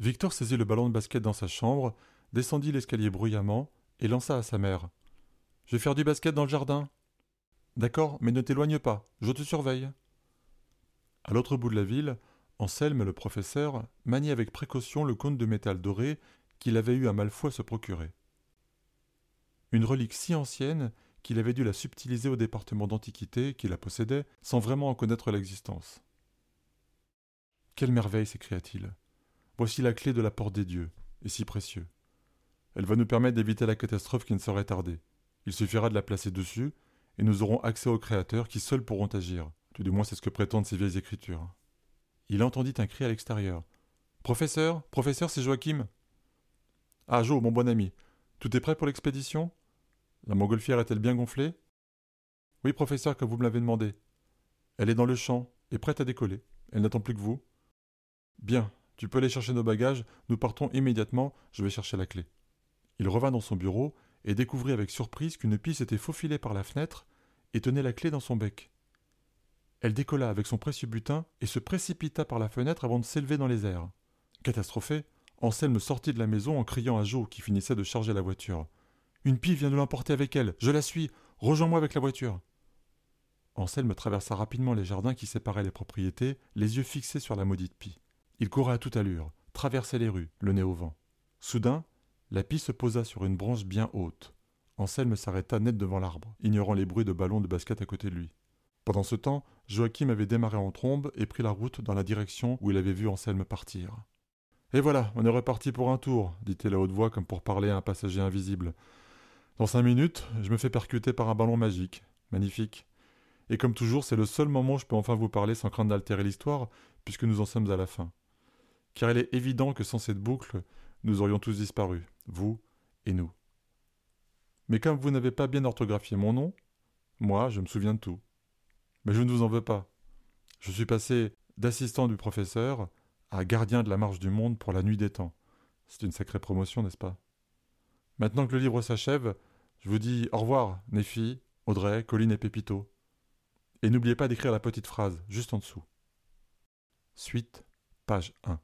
Victor saisit le ballon de basket dans sa chambre, descendit l'escalier bruyamment et lança à sa mère. Je vais faire du basket dans le jardin. D'accord, mais ne t'éloigne pas, je te surveille. À l'autre bout de la ville, Anselme, le professeur, maniait avec précaution le cône de métal doré qu'il avait eu à Malfoy se procurer. Une relique si ancienne qu'il avait dû la subtiliser au département d'antiquité qui la possédait sans vraiment en connaître l'existence. Quelle merveille s'écria-t-il. Voici la clé de la porte des dieux, et si précieux. Elle va nous permettre d'éviter la catastrophe qui ne saurait tarder. Il suffira de la placer dessus, et nous aurons accès aux créateurs qui seuls pourront agir. Tout du moins c'est ce que prétendent ces vieilles écritures. Il entendit un cri à l'extérieur. Professeur, professeur, c'est Joachim. Ah, Jo, mon bon ami, tout est prêt pour l'expédition? La montgolfière est-elle bien gonflée? Oui, professeur, comme vous me l'avez demandé. Elle est dans le champ et prête à décoller. Elle n'attend plus que vous. Bien, tu peux aller chercher nos bagages, nous partons immédiatement, je vais chercher la clé. Il revint dans son bureau et découvrit avec surprise qu'une pie s'était faufilée par la fenêtre et tenait la clé dans son bec. Elle décolla avec son précieux butin et se précipita par la fenêtre avant de s'élever dans les airs. Catastrophé, Anselme sortit de la maison en criant à Joe qui finissait de charger la voiture. Une pie vient de l'emporter avec elle, je la suis, rejoins-moi avec la voiture. Anselme traversa rapidement les jardins qui séparaient les propriétés, les yeux fixés sur la maudite pie. Il courait à toute allure, traversait les rues, le nez au vent. Soudain, la pie se posa sur une branche bien haute. Anselme s'arrêta net devant l'arbre, ignorant les bruits de ballons de basket à côté de lui. Pendant ce temps, Joachim avait démarré en trombe et pris la route dans la direction où il avait vu Anselme partir. Et voilà, on est reparti pour un tour, dit-il à haute voix comme pour parler à un passager invisible. Dans cinq minutes, je me fais percuter par un ballon magique. Magnifique. Et comme toujours, c'est le seul moment où je peux enfin vous parler sans craindre d'altérer l'histoire, puisque nous en sommes à la fin. Car il est évident que sans cette boucle, nous aurions tous disparu, vous et nous. Mais comme vous n'avez pas bien orthographié mon nom, moi, je me souviens de tout. Mais je ne vous en veux pas. Je suis passé d'assistant du professeur à gardien de la marche du monde pour la nuit des temps. C'est une sacrée promotion, n'est-ce pas? Maintenant que le livre s'achève, je vous dis au revoir, Néphi, Audrey, Colline et Pépito. Et n'oubliez pas d'écrire la petite phrase juste en dessous. Suite, page 1.